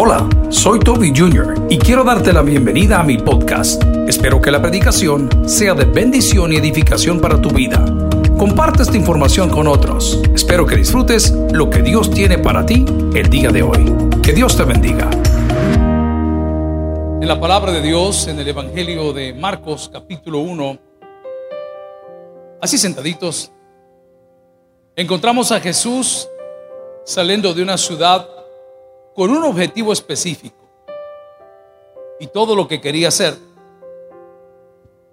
Hola, soy Toby Jr. y quiero darte la bienvenida a mi podcast. Espero que la predicación sea de bendición y edificación para tu vida. Comparte esta información con otros. Espero que disfrutes lo que Dios tiene para ti el día de hoy. Que Dios te bendiga. En la palabra de Dios, en el Evangelio de Marcos capítulo 1, así sentaditos, encontramos a Jesús saliendo de una ciudad con un objetivo específico. Y todo lo que quería hacer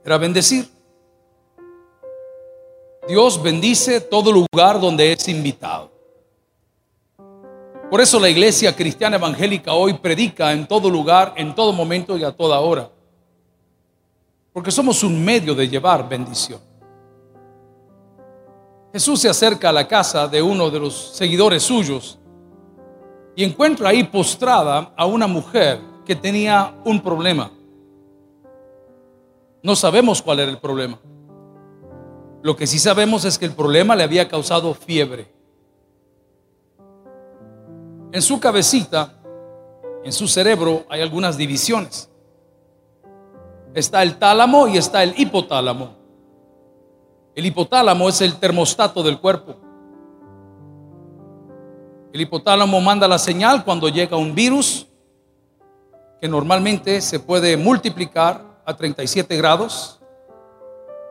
era bendecir. Dios bendice todo lugar donde es invitado. Por eso la iglesia cristiana evangélica hoy predica en todo lugar, en todo momento y a toda hora. Porque somos un medio de llevar bendición. Jesús se acerca a la casa de uno de los seguidores suyos y encuentra ahí postrada a una mujer que tenía un problema. No sabemos cuál era el problema. Lo que sí sabemos es que el problema le había causado fiebre. En su cabecita, en su cerebro, hay algunas divisiones. Está el tálamo y está el hipotálamo. El hipotálamo es el termostato del cuerpo. El hipotálamo manda la señal cuando llega un virus que normalmente se puede multiplicar a 37 grados,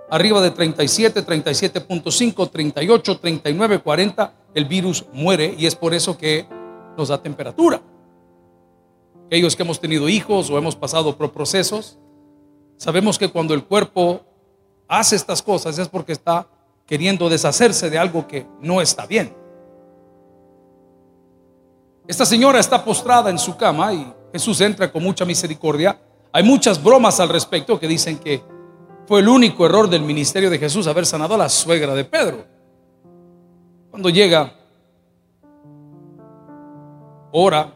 arriba de 37, 37.5, 38, 39, 40, el virus muere y es por eso que nos da temperatura. Aquellos que hemos tenido hijos o hemos pasado procesos, sabemos que cuando el cuerpo hace estas cosas es porque está queriendo deshacerse de algo que no está bien. Esta señora está postrada en su cama y Jesús entra con mucha misericordia. Hay muchas bromas al respecto que dicen que fue el único error del ministerio de Jesús haber sanado a la suegra de Pedro. Cuando llega, ora,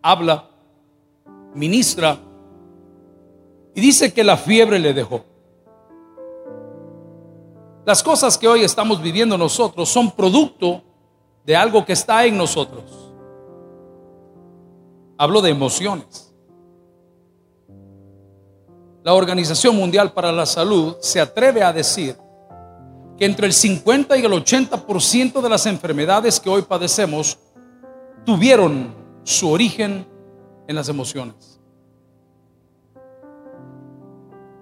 habla, ministra y dice que la fiebre le dejó. Las cosas que hoy estamos viviendo nosotros son producto de algo que está en nosotros. Hablo de emociones. La Organización Mundial para la Salud se atreve a decir que entre el 50 y el 80% de las enfermedades que hoy padecemos tuvieron su origen en las emociones.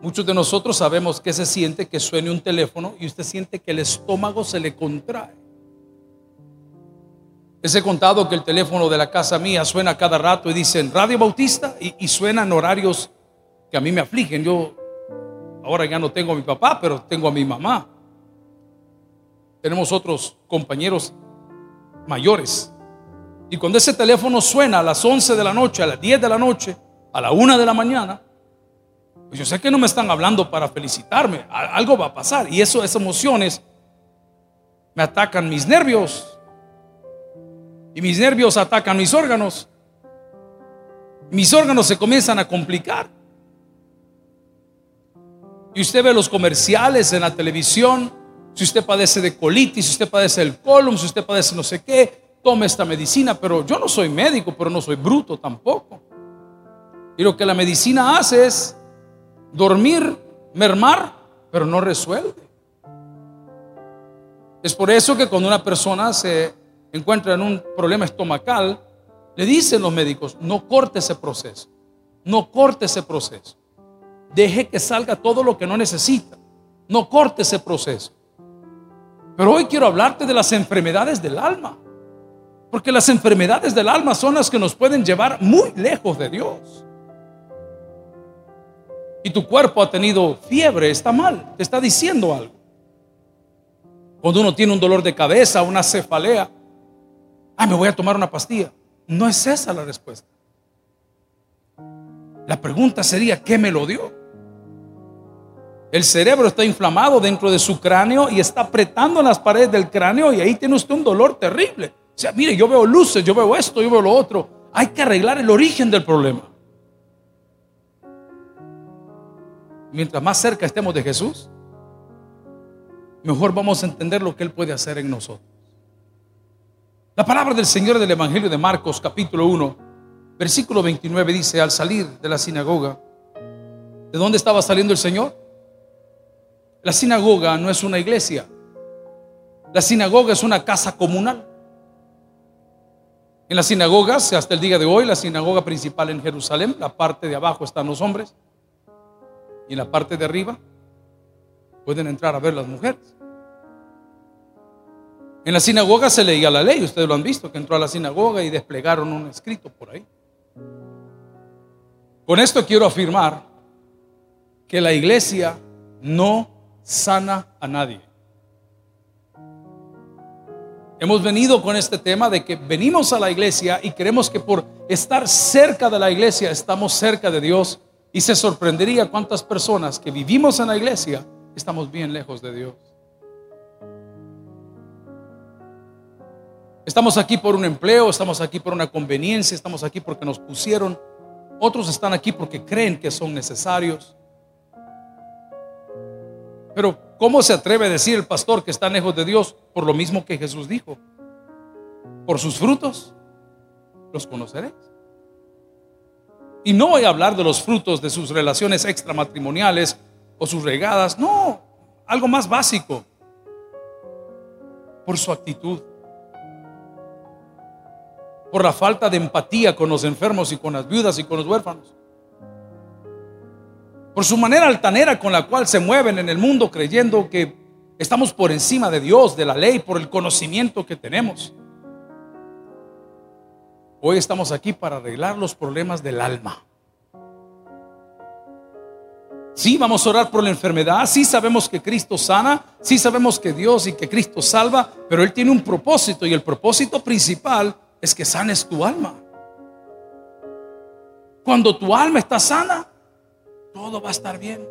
Muchos de nosotros sabemos que se siente que suene un teléfono y usted siente que el estómago se le contrae. Les he contado que el teléfono de la casa mía suena cada rato y dicen Radio Bautista y, suenan horarios que a mí me afligen. Yo ahora ya no tengo a mi papá, pero tengo a mi mamá. Tenemos otros compañeros mayores. Y cuando ese teléfono suena a las 11 de la noche, a las 10 de la noche, a la 1 de la mañana, pues yo sé que no me están hablando para felicitarme. Algo va a pasar. Y eso, esas emociones me atacan mis nervios, y mis nervios atacan mis órganos. Mis órganos se comienzan a complicar. Y usted ve los comerciales en la televisión. Si usted padece de colitis, si usted padece del colon, si usted padece no sé qué, tome esta medicina. Pero yo no soy médico, pero no soy bruto tampoco. Y lo que la medicina hace es dormir, mermar, pero no resuelve. Es por eso que cuando una persona se encuentran un problema estomacal, le dicen los médicos, no corte ese proceso, no corte ese proceso. Deje que salga todo lo que no necesita. No corte ese proceso. Pero hoy quiero hablarte de las enfermedades del alma. Porque las enfermedades del alma son las que nos pueden llevar muy lejos de Dios. Y tu cuerpo ha tenido fiebre, está mal, te está diciendo algo. Cuando uno tiene un dolor de cabeza, una cefalea, ah, me voy a tomar una pastilla. No es esa la respuesta. La pregunta sería, ¿qué me lo dio? El cerebro está inflamado dentro de su cráneo y está apretando las paredes del cráneo y ahí tiene usted un dolor terrible. O sea, mire, yo veo luces, yo veo esto, yo veo lo otro. Hay que arreglar el origen del problema. Mientras más cerca estemos de Jesús, mejor vamos a entender lo que Él puede hacer en nosotros. La palabra del Señor del Evangelio de Marcos capítulo 1 Versículo 29 dice, al salir de la sinagoga, ¿de dónde estaba saliendo el Señor? La sinagoga no es una iglesia. La sinagoga es una casa comunal. En las sinagogas, hasta el día de hoy, la sinagoga principal en Jerusalén, la parte de abajo están los hombres y en la parte de arriba pueden entrar a ver las mujeres. En la sinagoga se leía la ley, ustedes lo han visto, que entró a la sinagoga y desplegaron un escrito por ahí. Con esto quiero afirmar que la iglesia no sana a nadie. Hemos venido con este tema de que venimos a la iglesia y creemos que por estar cerca de la iglesia estamos cerca de Dios y se sorprendería cuántas personas que vivimos en la iglesia estamos bien lejos de Dios. Estamos aquí por un empleo, estamos aquí por una conveniencia, estamos aquí porque nos pusieron. Otros están aquí porque creen que son necesarios. Pero ¿cómo se atreve a decir el pastor que está lejos de Dios por lo mismo que Jesús dijo? Por sus frutos los conoceréis. Y no voy a hablar de los frutos de sus relaciones extramatrimoniales o sus regadas, no, algo más básico. Por su actitud. Por la falta de empatía con los enfermos y con las viudas y con los huérfanos por su manera altanera con la cual se mueven en el mundo creyendo que estamos por encima de Dios, de la ley, por el conocimiento que tenemos. Hoy estamos aquí para arreglar los problemas del alma. Sí, vamos a orar por la enfermedad. Sí sabemos que Cristo sana. Sí sabemos que Dios y que Cristo salva. Pero Él tiene un propósito y el propósito principal es que sanes tu alma. Cuando tu alma está sana, todo va a estar bien.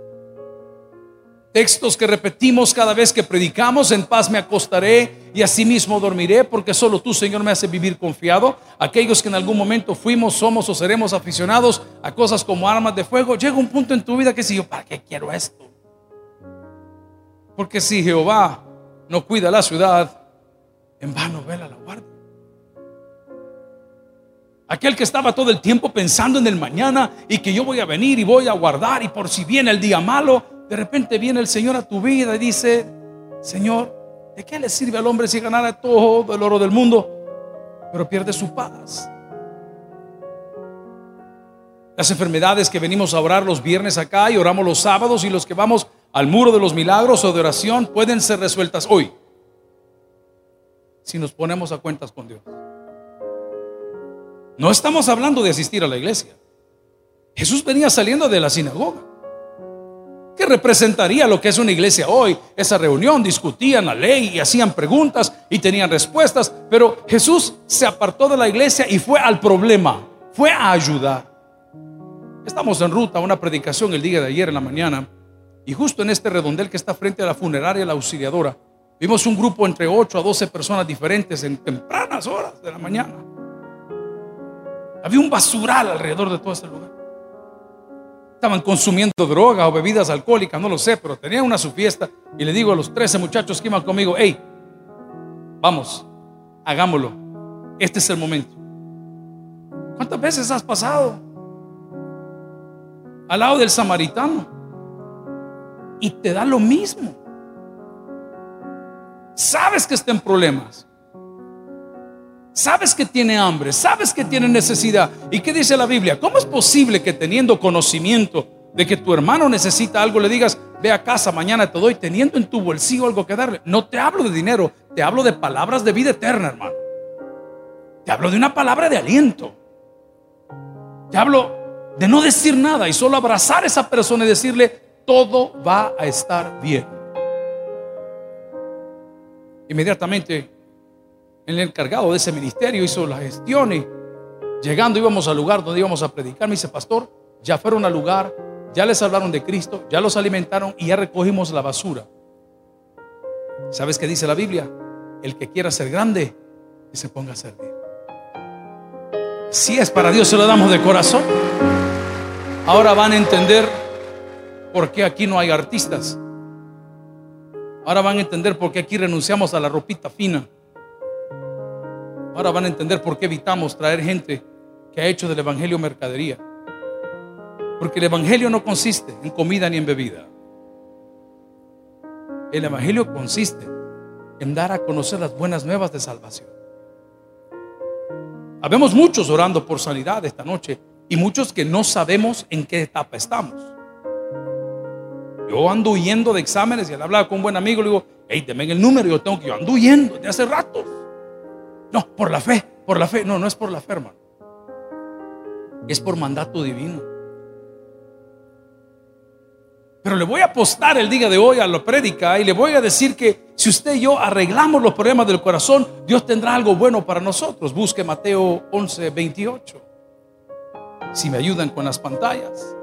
Textos que repetimos cada vez que predicamos, en paz me acostaré y asimismo dormiré, porque solo tú, Señor, me hace vivir confiado. Aquellos que en algún momento fuimos, somos o seremos aficionados a cosas como armas de fuego, llega un punto en tu vida que si yo, ¿para qué quiero esto? Porque si Jehová no cuida la ciudad, en vano vela la. Aquel que estaba todo el tiempo pensando en el mañana y que yo voy a venir y voy a guardar y por si viene el día malo, de repente viene el Señor a tu vida y dice, Señor, ¿de qué le sirve al hombre si ganara todo el oro del mundo, pero pierde su paz? Las enfermedades que venimos a orar los viernes acá y oramos los sábados y los que vamos al muro de los milagros o de oración pueden ser resueltas hoy si nos ponemos a cuentas con Dios. No estamos hablando de asistir a la iglesia. Jesús venía saliendo de la sinagoga. ¿Qué representaría lo que es una iglesia hoy? Esa reunión, discutían la ley y hacían preguntas y tenían respuestas, pero Jesús se apartó de la iglesia y fue al problema, fue a ayudar. Estamos en ruta a una predicación el día de ayer en la mañana y justo en este redondel que está frente a la funeraria La Auxiliadora, vimos un grupo entre 8 a 12 personas diferentes en tempranas horas de la mañana. Había un basural alrededor de todo ese lugar. Estaban consumiendo droga o bebidas alcohólicas, no lo sé, pero tenían una su fiesta. Y le digo a los 13 muchachos que iban conmigo, hey, vamos, hagámoslo. Este es el momento. ¿Cuántas veces has pasado al lado del samaritano? Y te da lo mismo. Sabes que está en problemas. Sabes que tiene hambre, sabes que tiene necesidad. ¿Y qué dice la Biblia? ¿Cómo es posible que teniendo conocimiento de que tu hermano necesita algo, le digas, ve a casa, mañana te doy, teniendo en tu bolsillo algo que darle? No te hablo de dinero, te hablo de palabras de vida eterna, hermano. Te hablo de una palabra de aliento. Te hablo de no decir nada y solo abrazar a esa persona y decirle, todo va a estar bien. Inmediatamente el encargado de ese ministerio hizo la gestión y llegando íbamos al lugar donde íbamos a predicar. Me dice, pastor, ya fueron al lugar, ya les hablaron de Cristo, ya los alimentaron y ya recogimos la basura. ¿Sabes qué dice la Biblia? El que quiera ser grande, que se ponga a servir. Si es para Dios, se lo damos de corazón. Ahora van a entender por qué aquí no hay artistas. Ahora van a entender por qué aquí renunciamos a la ropita fina. Ahora van a entender por qué evitamos traer gente que ha hecho del Evangelio mercadería. Porque el Evangelio no consiste en comida ni en bebida. El Evangelio consiste en dar a conocer las buenas nuevas de salvación. Habemos muchos orando por sanidad esta noche y muchos que no sabemos en qué etapa estamos. Yo ando huyendo de exámenes y al hablar con un buen amigo le digo, hey, deme el número, yo tengo que, yo ando huyendo de hace rato. No, por la fe, por la fe. No, no es por la fe, hermano. Es por mandato divino. Pero le voy a apostar el día de hoy a la prédica y le voy a decir que si usted y yo arreglamos los problemas del corazón, Dios tendrá algo bueno para nosotros. Busque Mateo 11, 28. Si me ayudan con las pantallas.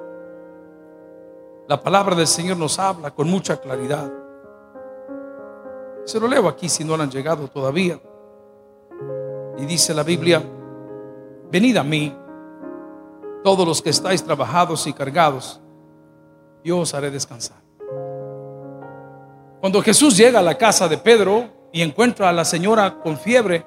La palabra del Señor nos habla con mucha claridad. Se lo leo aquí si no lo han llegado todavía. Y dice la Biblia, venid a mí, todos los que estáis trabajados y cargados yo os haré descansar. Cuando Jesús llega a la casa de Pedro y encuentra a la señora con fiebre,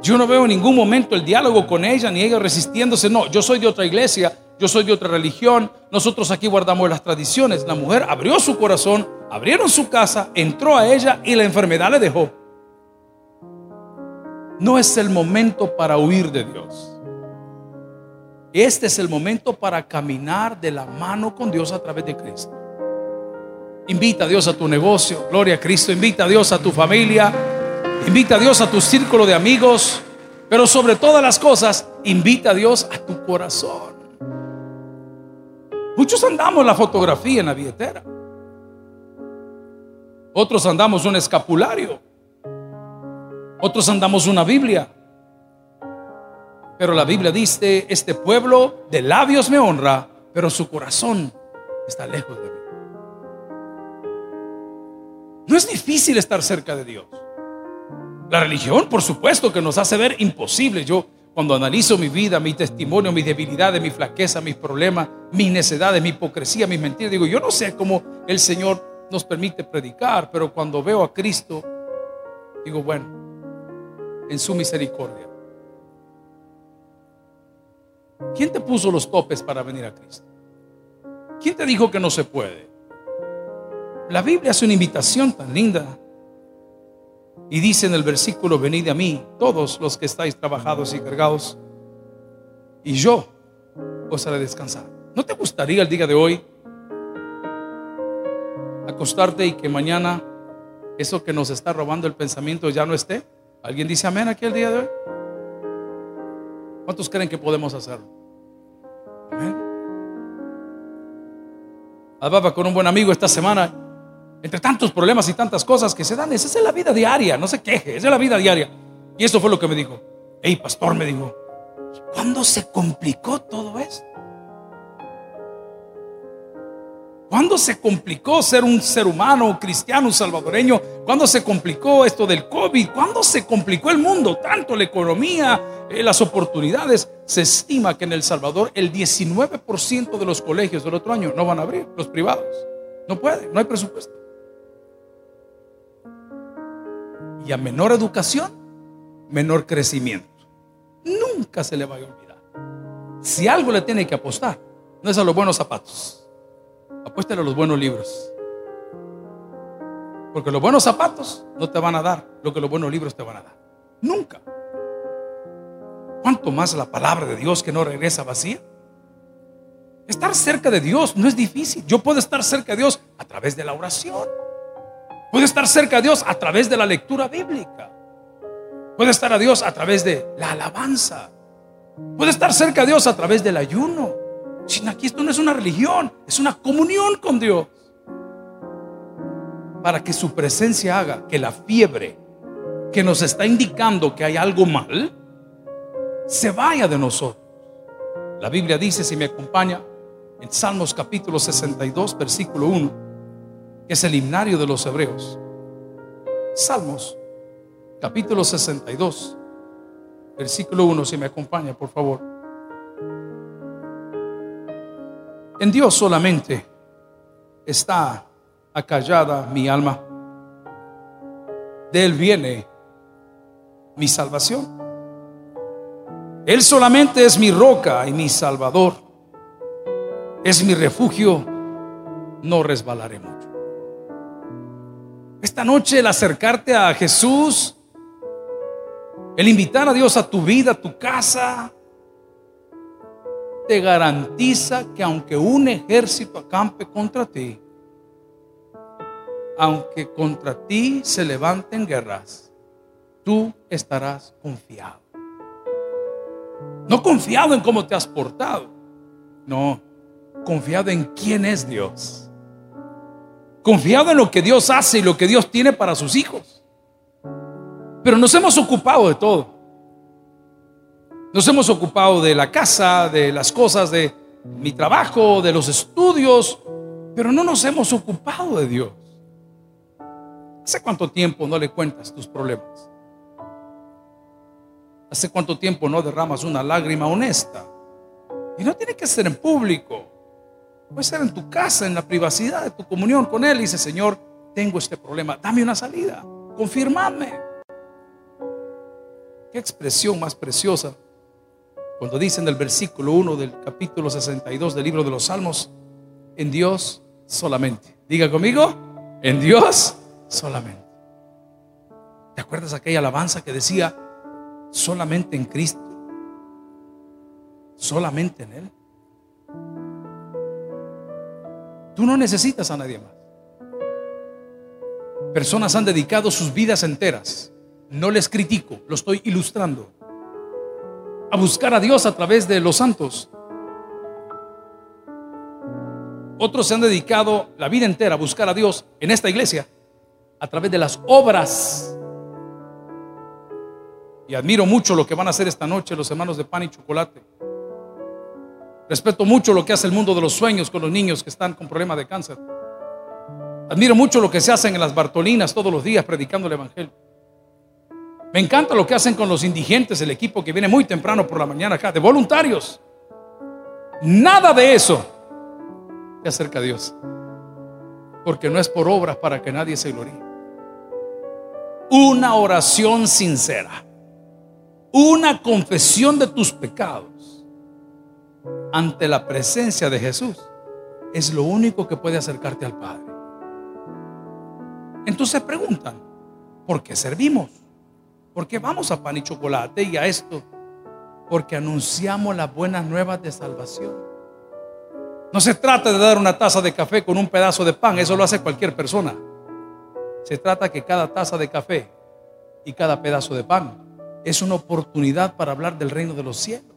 yo no veo en ningún momento el diálogo con ella ni ella resistiéndose. No, yo soy de otra iglesia, yo soy de otra religión, nosotros aquí guardamos las tradiciones. La mujer abrió su corazón, abrieron su casa, entró a ella y la enfermedad le dejó. No es el momento para huir de Dios. Este es el momento para caminar de la mano con Dios a través de Cristo. Invita a Dios a tu negocio, gloria a Cristo, invita a Dios a tu familia, invita a Dios a tu círculo de amigos, pero sobre todas las cosas, invita a Dios a tu corazón. Muchos andamos la fotografía en la billetera. Otros andamos un escapulario. Otros andamos una Biblia. Pero la Biblia dice, este pueblo de labios me honra, pero su corazón está lejos de mí. No es difícil estar cerca de Dios. La religión, por supuesto, que nos hace ver imposible. Yo, cuando analizo mi vida, mi testimonio, mis debilidades, mi flaqueza, mis problemas, mis necedades, mi hipocresía, mis mentiras, digo, yo no sé cómo el Señor nos permite predicar, pero cuando veo a Cristo, digo, bueno, en su misericordia ¿Quién te puso los topes para venir a Cristo? ¿Quién te dijo que no se puede? La Biblia hace una invitación tan linda. Y dice en el versículo, venid a mí, todos los que estáis trabajados y cargados, y yo os haré descansar. ¿No te gustaría el día de hoy acostarte y que mañana eso que nos está robando el pensamiento ya no esté? ¿Alguien dice amén aquí el día de hoy? ¿Cuántos creen que podemos hacerlo? Amén. Hablaba con un buen amigo esta semana, entre tantos problemas y tantas cosas que se dan, esa es la vida diaria, no se queje, esa es la vida diaria. Y eso fue lo que me dijo. Hey, pastor, me dijo, ¿cuándo se complicó todo esto? ¿Cuándo se complicó ser un ser humano, cristiano, salvadoreño? ¿Cuándo se complicó esto del COVID? ¿Cuándo se complicó el mundo? Tanto la economía, eh, las oportunidades. Se estima que en El Salvador el 19% de los colegios del otro año no van a abrir, los privados. No puede, no hay presupuesto. Y a menor educación, menor crecimiento. Nunca se le va a olvidar. Si algo le tiene que apostar, no es a los buenos zapatos apuéstale a los buenos libros. Porque los buenos zapatos no te van a dar lo que los buenos libros te van a dar. Nunca. ¿Cuánto más la palabra de Dios que no regresa vacía? Estar cerca de Dios no es difícil. Yo puedo estar cerca de Dios a través de la oración. Puedo estar cerca de Dios a través de la lectura bíblica. Puedo estar a Dios a través de la alabanza. Puedo estar cerca de Dios a través del ayuno. Aquí esto no es una religión, es una comunión con Dios. Para que su presencia haga que la fiebre que nos está indicando que hay algo mal, se vaya de nosotros. La Biblia dice, si me acompaña, en Salmos capítulo 62, versículo 1, que es el himnario de los hebreos. Salmos capítulo 62, versículo 1, si me acompaña, por favor. En Dios solamente está acallada mi alma. De Él viene mi salvación. Él solamente es mi roca y mi salvador. Es mi refugio, no resbalaré mucho. Esta noche el acercarte a Jesús, el invitar a Dios a tu vida, a tu casa, te garantiza que aunque un ejército acampe contra ti, aunque contra ti se levanten guerras, tú estarás confiado. No confiado en cómo te has portado, no, confiado en quién es Dios. Confiado en lo que Dios hace y lo que Dios tiene para sus hijos. Pero nos hemos ocupado de todo. Nos hemos ocupado de la casa, de las cosas de mi trabajo, de los estudios, pero no nos hemos ocupado de Dios. ¿Hace cuánto tiempo no le cuentas tus problemas? ¿Hace cuánto tiempo no derramas una lágrima honesta? Y no tiene que ser en público. Puede ser en tu casa, en la privacidad de tu comunión con Él. Y dice, Señor, tengo este problema. Dame una salida. Confirmame. Qué expresión más preciosa cuando dicen el versículo 1 del capítulo 62 del libro de los Salmos, en Dios solamente. Diga conmigo, en Dios solamente. ¿Te acuerdas aquella alabanza que decía, solamente en Cristo? Solamente en Él. Tú no necesitas a nadie más. Personas han dedicado sus vidas enteras. No les critico, lo estoy ilustrando a buscar a Dios a través de los santos. Otros se han dedicado la vida entera a buscar a Dios en esta iglesia a través de las obras. Y admiro mucho lo que van a hacer esta noche los hermanos de pan y chocolate. Respeto mucho lo que hace el mundo de los sueños con los niños que están con problemas de cáncer. Admiro mucho lo que se hacen en las Bartolinas todos los días predicando el Evangelio. Me encanta lo que hacen con los indigentes, el equipo que viene muy temprano por la mañana acá, de voluntarios. Nada de eso te acerca a Dios. Porque no es por obras para que nadie se gloríe. Una oración sincera. Una confesión de tus pecados ante la presencia de Jesús es lo único que puede acercarte al Padre. Entonces preguntan, ¿por qué servimos? Porque vamos a pan y chocolate y a esto? Porque anunciamos las buenas nuevas de salvación. No se trata de dar una taza de café con un pedazo de pan, eso lo hace cualquier persona. Se trata que cada taza de café y cada pedazo de pan es una oportunidad para hablar del reino de los cielos.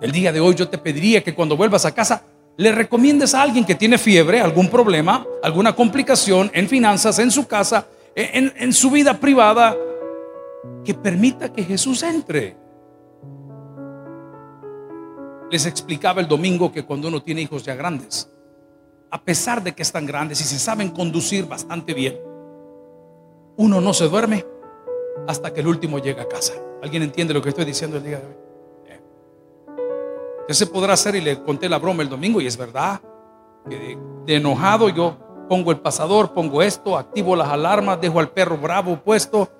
El día de hoy yo te pediría que cuando vuelvas a casa le recomiendes a alguien que tiene fiebre, algún problema, alguna complicación en finanzas, en su casa, en, su vida privada que permita que Jesús entre. Les explicaba el domingo que cuando uno tiene hijos ya grandes, a pesar de que están grandes y se saben conducir bastante bien, uno no se duerme hasta que el último llega a casa. ¿Alguien entiende lo que estoy diciendo el día de hoy? Usted se podrá hacer y le conté la broma el domingo y es verdad que de enojado yo pongo el pasador, pongo esto, activo las alarmas, dejo al perro bravo puesto.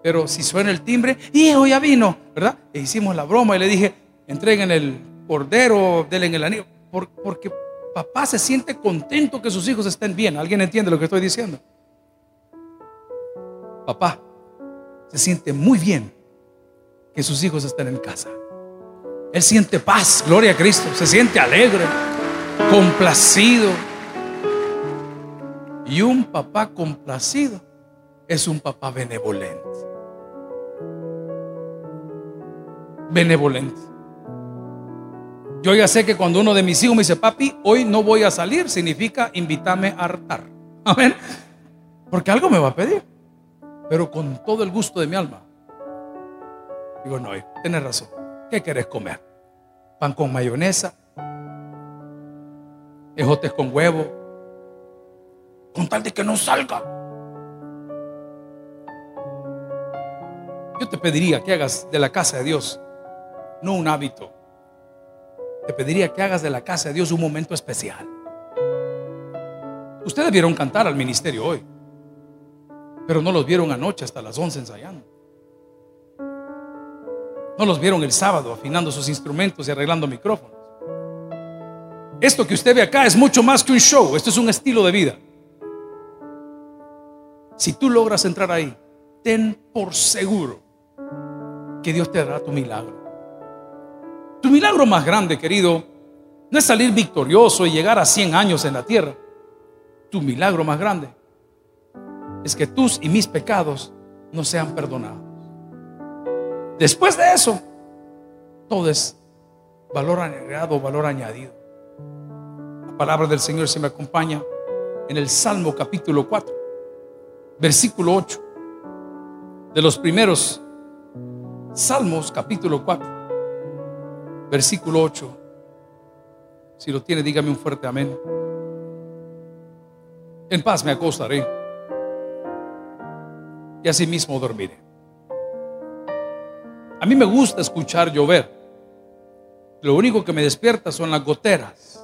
Pero si suena el timbre, hijo ya vino, ¿verdad? E hicimos la broma y le dije, entreguen el cordero, denle el anillo, porque papá se siente contento que sus hijos estén bien. ¿Alguien entiende lo que estoy diciendo? Papá se siente muy bien que sus hijos estén en casa. Él siente paz, gloria a Cristo, se siente alegre, complacido. Y un papá complacido es un papá benevolente. Benevolente. Yo ya sé que cuando uno de mis hijos me dice, papi, hoy no voy a salir, significa invítame a hartar. Amén. Porque algo me va a pedir. Pero con todo el gusto de mi alma. Digo, no, tienes razón. ¿Qué querés comer? Pan con mayonesa, ejotes con huevo, con tal de que no salga. Yo te pediría que hagas de la casa de Dios no un hábito. Te pediría que hagas de la casa de Dios un momento especial. Ustedes vieron cantar al ministerio hoy, pero no los vieron anoche hasta las 11 ensayando. No los vieron el sábado afinando sus instrumentos y arreglando micrófonos. Esto que usted ve acá es mucho más que un show, esto es un estilo de vida. Si tú logras entrar ahí, ten por seguro que Dios te dará tu milagro. Tu milagro más grande, querido, no es salir victorioso y llegar a 100 años en la tierra. Tu milagro más grande es que tus y mis pecados no sean perdonados. Después de eso, todo es valor agregado, valor añadido. La palabra del Señor se me acompaña en el Salmo capítulo 4, versículo 8, de los primeros Salmos capítulo 4, versículo 8. Si lo tiene, dígame un fuerte amén. En paz me acostaré y así mismo dormiré. A mí me gusta escuchar llover. Lo único que me despierta son las goteras.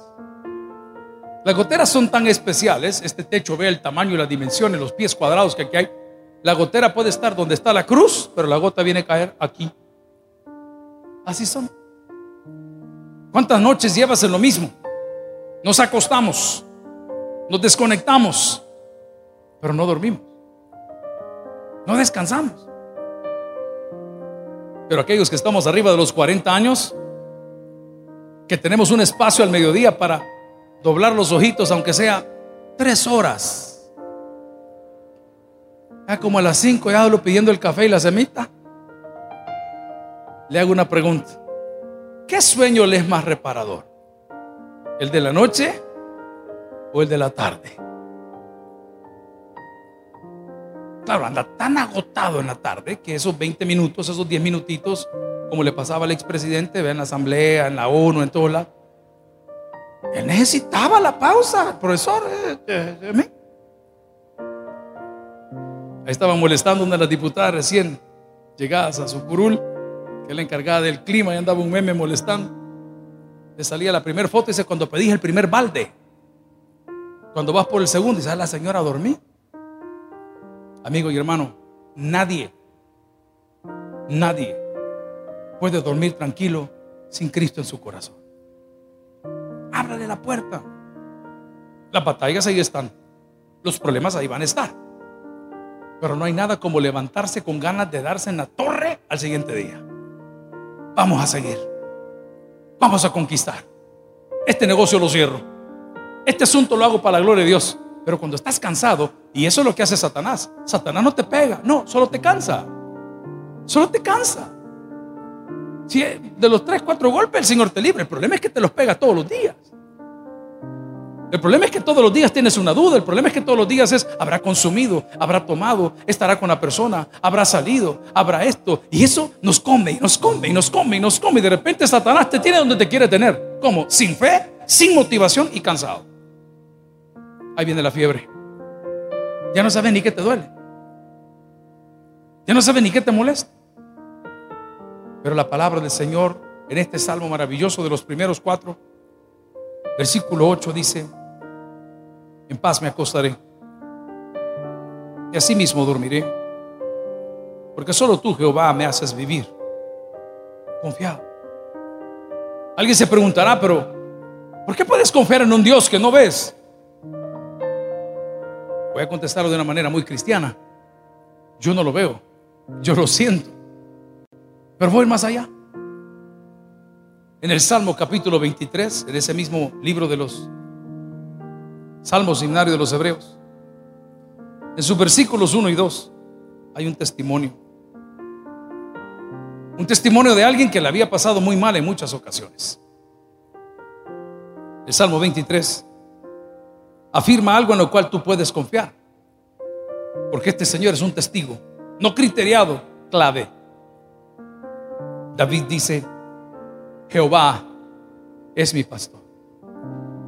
Las goteras son tan especiales. Este techo ve el tamaño y la dimensión y los pies cuadrados que aquí hay. La gotera puede estar donde está la cruz, pero la gota viene a caer aquí. Así son. ¿Cuántas noches llevas en lo mismo? Nos acostamos, nos desconectamos, pero no dormimos. No descansamos. Pero aquellos que estamos arriba de los 40 años, que tenemos un espacio al mediodía para doblar los ojitos, aunque sea tres horas. Ya como a las 5 ya hablo pidiendo el café y la semita. Le hago una pregunta. ¿Qué sueño le es más reparador? ¿El de la noche o el de la tarde? Claro, anda tan agotado en la tarde que esos 20 minutos, esos 10 minutitos, como le pasaba al expresidente, en la asamblea, en la ONU, en todo lado, él necesitaba la pausa, profesor. Eh, eh, eh, Ahí estaba molestando una de las diputadas recién llegadas a su curul, que es la encargada del clima, y andaba un meme molestando. Le salía la primera foto y dice, cuando pedí el primer balde, cuando vas por el segundo, dice, ah, la señora dormí. Amigo y hermano, nadie, nadie puede dormir tranquilo sin Cristo en su corazón. Ábrale la puerta. Las batallas ahí están. Los problemas ahí van a estar. Pero no hay nada como levantarse con ganas de darse en la torre al siguiente día. Vamos a seguir. Vamos a conquistar. Este negocio lo cierro. Este asunto lo hago para la gloria de Dios. Pero cuando estás cansado, y eso es lo que hace Satanás, Satanás no te pega, no, solo te cansa. Solo te cansa. De los tres, cuatro golpes el Señor te libre, el problema es que te los pega todos los días. El problema es que todos los días tienes una duda. El problema es que todos los días es, habrá consumido, habrá tomado, estará con la persona, habrá salido, habrá esto. Y eso nos come y nos come y nos come y nos come. Y de repente Satanás te tiene donde te quiere tener. ¿Cómo? Sin fe, sin motivación y cansado. Ahí viene la fiebre. Ya no sabes ni qué te duele. Ya no sabes ni qué te molesta. Pero la palabra del Señor en este salmo maravilloso de los primeros cuatro, versículo 8 dice, en paz me acostaré y así mismo dormiré, porque solo tú, Jehová, me haces vivir confiado. Alguien se preguntará, pero ¿por qué puedes confiar en un Dios que no ves? Voy a contestarlo de una manera muy cristiana. Yo no lo veo, yo lo siento. Pero voy más allá. En el Salmo capítulo 23, en ese mismo libro de los Salmos Seminario de los Hebreos, en sus versículos 1 y 2 hay un testimonio. Un testimonio de alguien que le había pasado muy mal en muchas ocasiones. El Salmo 23 afirma algo en lo cual tú puedes confiar. Porque este Señor es un testigo, no criteriado, clave. David dice, Jehová es mi pastor.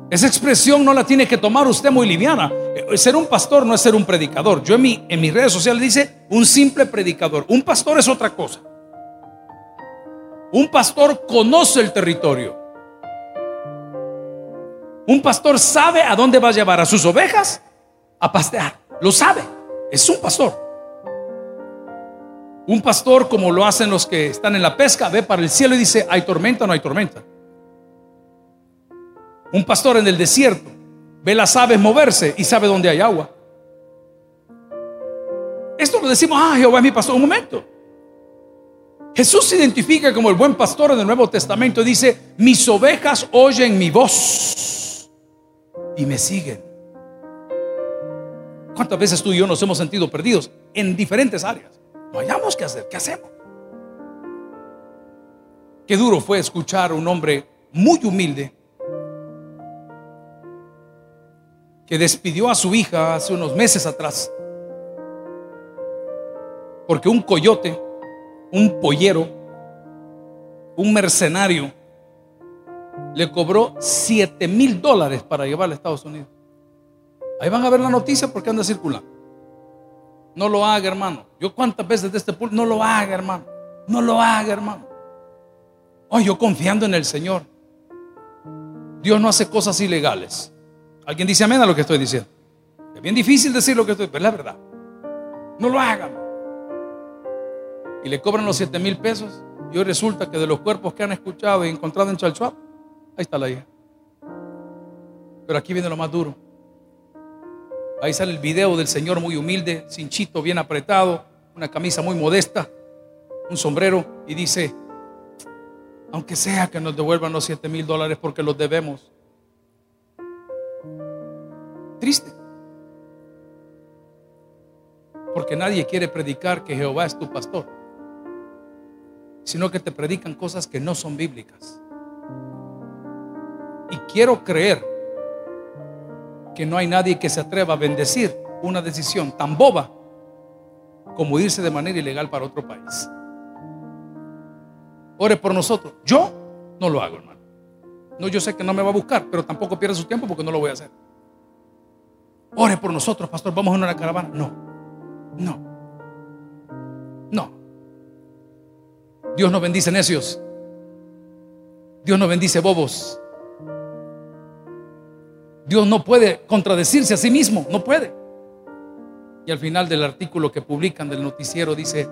Esa expresión no la tiene que tomar usted muy liviana. Ser un pastor no es ser un predicador. Yo en, mi, en mis redes sociales dice un simple predicador. Un pastor es otra cosa. Un pastor conoce el territorio. Un pastor sabe a dónde va a llevar a sus ovejas a pastear. Lo sabe. Es un pastor. Un pastor, como lo hacen los que están en la pesca, ve para el cielo y dice, ¿hay tormenta o no hay tormenta? Un pastor en el desierto ve las aves moverse y sabe dónde hay agua. Esto lo decimos, ah, Jehová es mi pastor. Un momento. Jesús se identifica como el buen pastor en el Nuevo Testamento y dice, mis ovejas oyen mi voz y me siguen. ¿Cuántas veces tú y yo nos hemos sentido perdidos en diferentes áreas? No hayamos que hacer, ¿qué hacemos? Qué duro fue escuchar a un hombre muy humilde que despidió a su hija hace unos meses atrás porque un coyote, un pollero, un mercenario, le cobró 7 mil dólares para llevarla a Estados Unidos. Ahí van a ver la noticia porque anda circulando. No lo haga, hermano. Yo cuántas veces de este público, no lo haga, hermano. No lo haga, hermano. Oh, yo confiando en el Señor. Dios no hace cosas ilegales. ¿Alguien dice amén a lo que estoy diciendo? Es bien difícil decir lo que estoy, pero es la verdad. No lo hagan y le cobran los 7 mil pesos. Y hoy resulta que de los cuerpos que han escuchado y encontrado en Chalchuap, ahí está la hija. Pero aquí viene lo más duro. Ahí sale el video del señor muy humilde, cinchito bien apretado, una camisa muy modesta, un sombrero y dice, aunque sea que nos devuelvan los 7 mil dólares porque los debemos. Triste. Porque nadie quiere predicar que Jehová es tu pastor sino que te predican cosas que no son bíblicas. Y quiero creer que no hay nadie que se atreva a bendecir una decisión tan boba como irse de manera ilegal para otro país. Ore por nosotros. Yo no lo hago, hermano. No, yo sé que no me va a buscar, pero tampoco pierda su tiempo porque no lo voy a hacer. Ore por nosotros, pastor. Vamos a una caravana. No, no, no. Dios no bendice necios. Dios no bendice bobos. Dios no puede contradecirse a sí mismo, no puede. Y al final del artículo que publican del noticiero dice,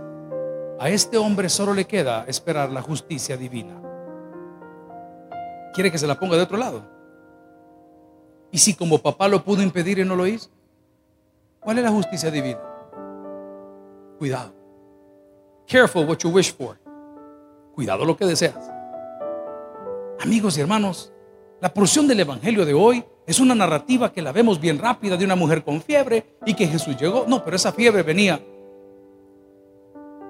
a este hombre solo le queda esperar la justicia divina. ¿Quiere que se la ponga de otro lado? ¿Y si como papá lo pudo impedir y no lo hizo? ¿Cuál es la justicia divina? Cuidado. Careful what you wish for. Cuidado lo que deseas. Amigos y hermanos, la porción del Evangelio de hoy es una narrativa que la vemos bien rápida de una mujer con fiebre y que Jesús llegó. No, pero esa fiebre venía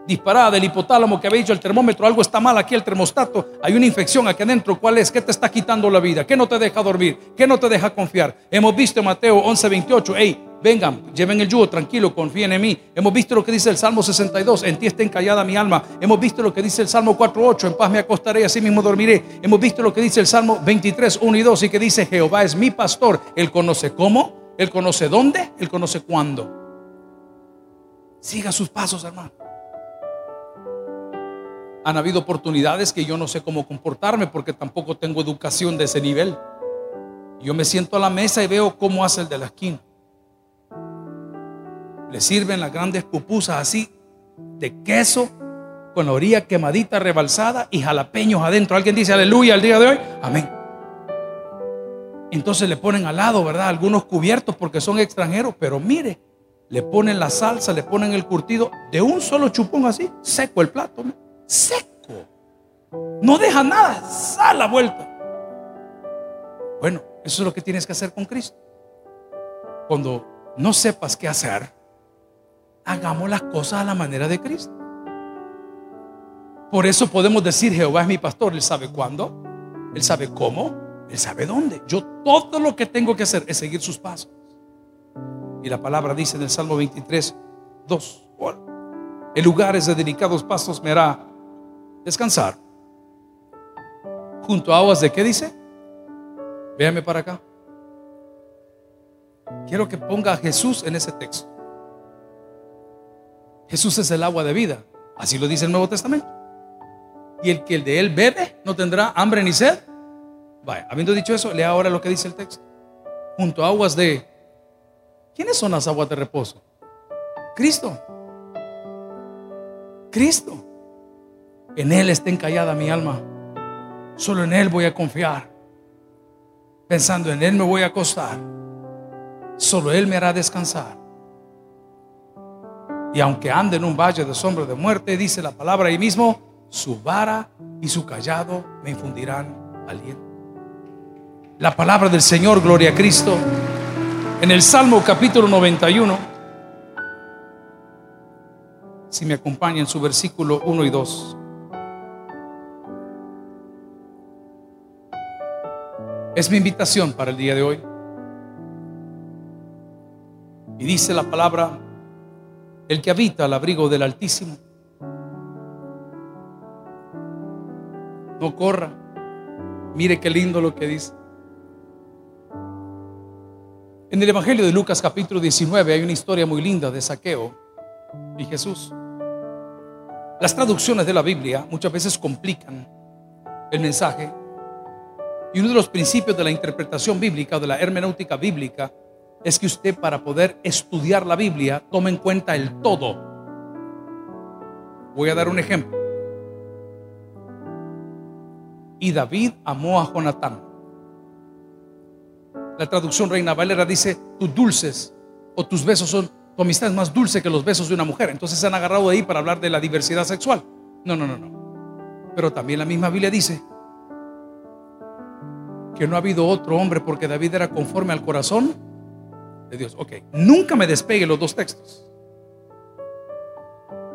disparada del hipotálamo que había dicho el termómetro, algo está mal aquí el termostato, hay una infección aquí adentro, ¿cuál es? ¿Qué te está quitando la vida? ¿Qué no te deja dormir? ¿Qué no te deja confiar? Hemos visto Mateo 11:28, hey, vengan, lleven el yugo, tranquilo, confíen en mí. Hemos visto lo que dice el Salmo 62, en ti está encallada mi alma. Hemos visto lo que dice el Salmo 4:8, en paz me acostaré así mismo dormiré. Hemos visto lo que dice el Salmo 23, 1 y 2 y que dice, Jehová es mi pastor, él conoce cómo, él conoce dónde, él conoce cuándo. Siga sus pasos, hermano. Han habido oportunidades que yo no sé cómo comportarme porque tampoco tengo educación de ese nivel. Yo me siento a la mesa y veo cómo hace el de la esquina. Le sirven las grandes pupusas así de queso con la orilla quemadita, rebalsada y jalapeños adentro. ¿Alguien dice aleluya al día de hoy? Amén. Entonces le ponen al lado, ¿verdad? Algunos cubiertos porque son extranjeros, pero mire, le ponen la salsa, le ponen el curtido de un solo chupón así, seco el plato seco. No deja nada, sale la vuelta. Bueno, eso es lo que tienes que hacer con Cristo. Cuando no sepas qué hacer, hagamos las cosas a la manera de Cristo. Por eso podemos decir, Jehová es mi pastor, Él sabe cuándo, Él sabe cómo, Él sabe dónde. Yo todo lo que tengo que hacer es seguir sus pasos. Y la palabra dice en el Salmo 23, 2, en lugares de delicados pasos me hará descansar. Junto a aguas de qué dice? Véame para acá. Quiero que ponga a Jesús en ese texto. Jesús es el agua de vida. Así lo dice el Nuevo Testamento. Y el que el de él bebe no tendrá hambre ni sed. Vaya, habiendo dicho eso, lea ahora lo que dice el texto. Junto a aguas de... ¿Quiénes son las aguas de reposo? Cristo. Cristo. En Él está encallada mi alma. Solo en Él voy a confiar. Pensando en Él me voy a acostar. Solo Él me hará descansar. Y aunque ande en un valle de sombra de muerte, dice la palabra ahí mismo, su vara y su callado me infundirán aliento. La palabra del Señor, gloria a Cristo. En el Salmo capítulo 91, si me acompañan su versículo 1 y 2. Es mi invitación para el día de hoy. Y dice la palabra, el que habita al abrigo del Altísimo, no corra. Mire qué lindo lo que dice. En el Evangelio de Lucas capítulo 19 hay una historia muy linda de saqueo y Jesús. Las traducciones de la Biblia muchas veces complican el mensaje y uno de los principios de la interpretación bíblica o de la hermenéutica bíblica es que usted para poder estudiar la Biblia tome en cuenta el todo. Voy a dar un ejemplo. Y David amó a Jonatán. La traducción Reina Valera dice, tus dulces o tus besos son, tu amistad es más dulce que los besos de una mujer. Entonces se han agarrado de ahí para hablar de la diversidad sexual. No, no, no, no. Pero también la misma Biblia dice que no ha habido otro hombre porque David era conforme al corazón de Dios. Ok, nunca me despegue los dos textos.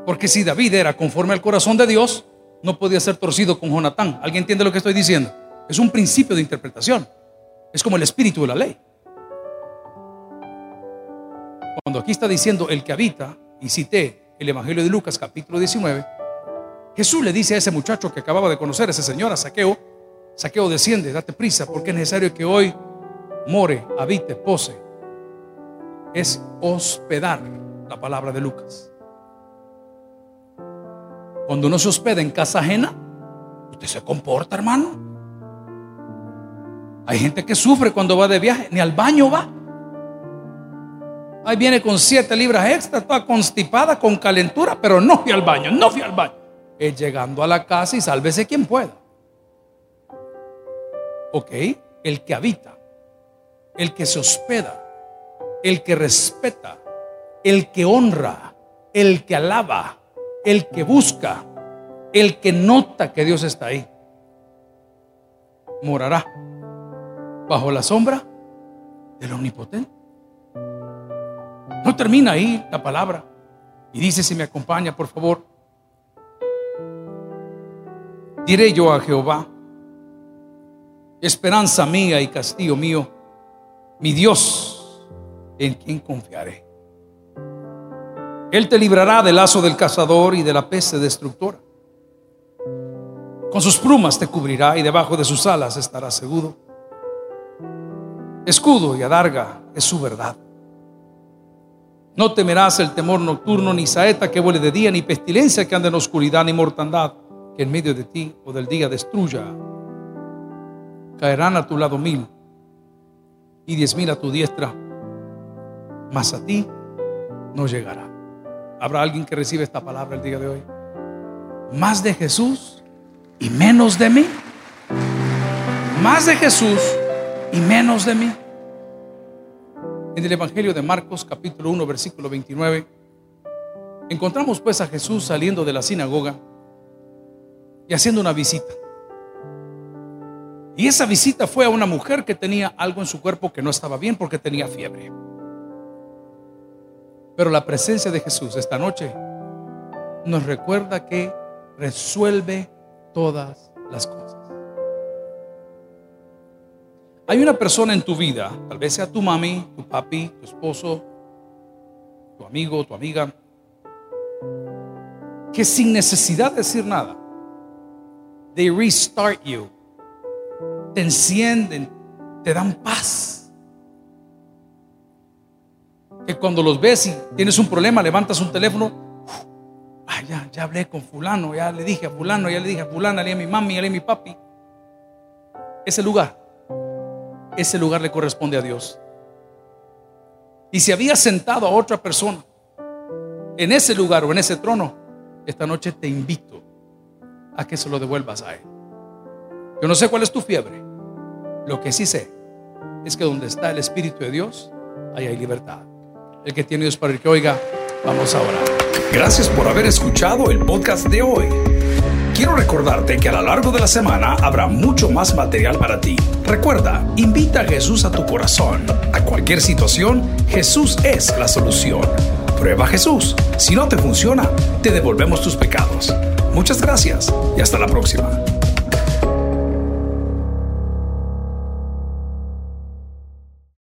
Porque si David era conforme al corazón de Dios, no podía ser torcido con Jonatán. ¿Alguien entiende lo que estoy diciendo? Es un principio de interpretación. Es como el espíritu de la ley. Cuando aquí está diciendo el que habita, y cité el Evangelio de Lucas capítulo 19, Jesús le dice a ese muchacho que acababa de conocer, a ese señor, a Saqueo, Saqueo desciende, date prisa, porque es necesario que hoy more, habite, pose. Es hospedar la palabra de Lucas. Cuando uno se hospeda en casa ajena, usted se comporta, hermano. Hay gente que sufre cuando va de viaje, ni al baño va. Ahí viene con siete libras extra, toda constipada, con calentura, pero no fui al baño, no fui al baño. Es llegando a la casa y sálvese quien pueda. Ok, el que habita, el que se hospeda, el que respeta, el que honra, el que alaba, el que busca, el que nota que Dios está ahí, morará bajo la sombra del omnipotente. No termina ahí la palabra. Y dice, si me acompaña, por favor, diré yo a Jehová, esperanza mía y castillo mío, mi Dios, en quien confiaré. Él te librará del lazo del cazador y de la peste destructora. Con sus plumas te cubrirá y debajo de sus alas estarás seguro. Escudo y adarga es su verdad. No temerás el temor nocturno, ni saeta que vuele de día, ni pestilencia que ande en oscuridad, ni mortandad que en medio de ti o del día destruya caerán a tu lado mil y diez mil a tu diestra, mas a ti no llegará. ¿Habrá alguien que reciba esta palabra el día de hoy? Más de Jesús y menos de mí. Más de Jesús y menos de mí. En el Evangelio de Marcos capítulo 1 versículo 29 encontramos pues a Jesús saliendo de la sinagoga y haciendo una visita. Y esa visita fue a una mujer que tenía algo en su cuerpo que no estaba bien porque tenía fiebre. Pero la presencia de Jesús esta noche nos recuerda que resuelve todas las cosas. Hay una persona en tu vida, tal vez sea tu mami, tu papi, tu esposo, tu amigo, tu amiga, que sin necesidad de decir nada, they restart you te encienden, te dan paz. Que cuando los ves y tienes un problema, levantas un teléfono, ya, ya hablé con fulano, ya le dije a fulano, ya le dije a fulana, le a mi mami, le a mi papi. Ese lugar, ese lugar le corresponde a Dios. Y si había sentado a otra persona en ese lugar o en ese trono, esta noche te invito a que se lo devuelvas a Él. Yo no sé cuál es tu fiebre. Lo que sí sé es que donde está el Espíritu de Dios, ahí hay libertad. El que tiene Dios para el que oiga, vamos a orar. Gracias por haber escuchado el podcast de hoy. Quiero recordarte que a lo largo de la semana habrá mucho más material para ti. Recuerda, invita a Jesús a tu corazón. A cualquier situación, Jesús es la solución. Prueba Jesús. Si no te funciona, te devolvemos tus pecados. Muchas gracias y hasta la próxima.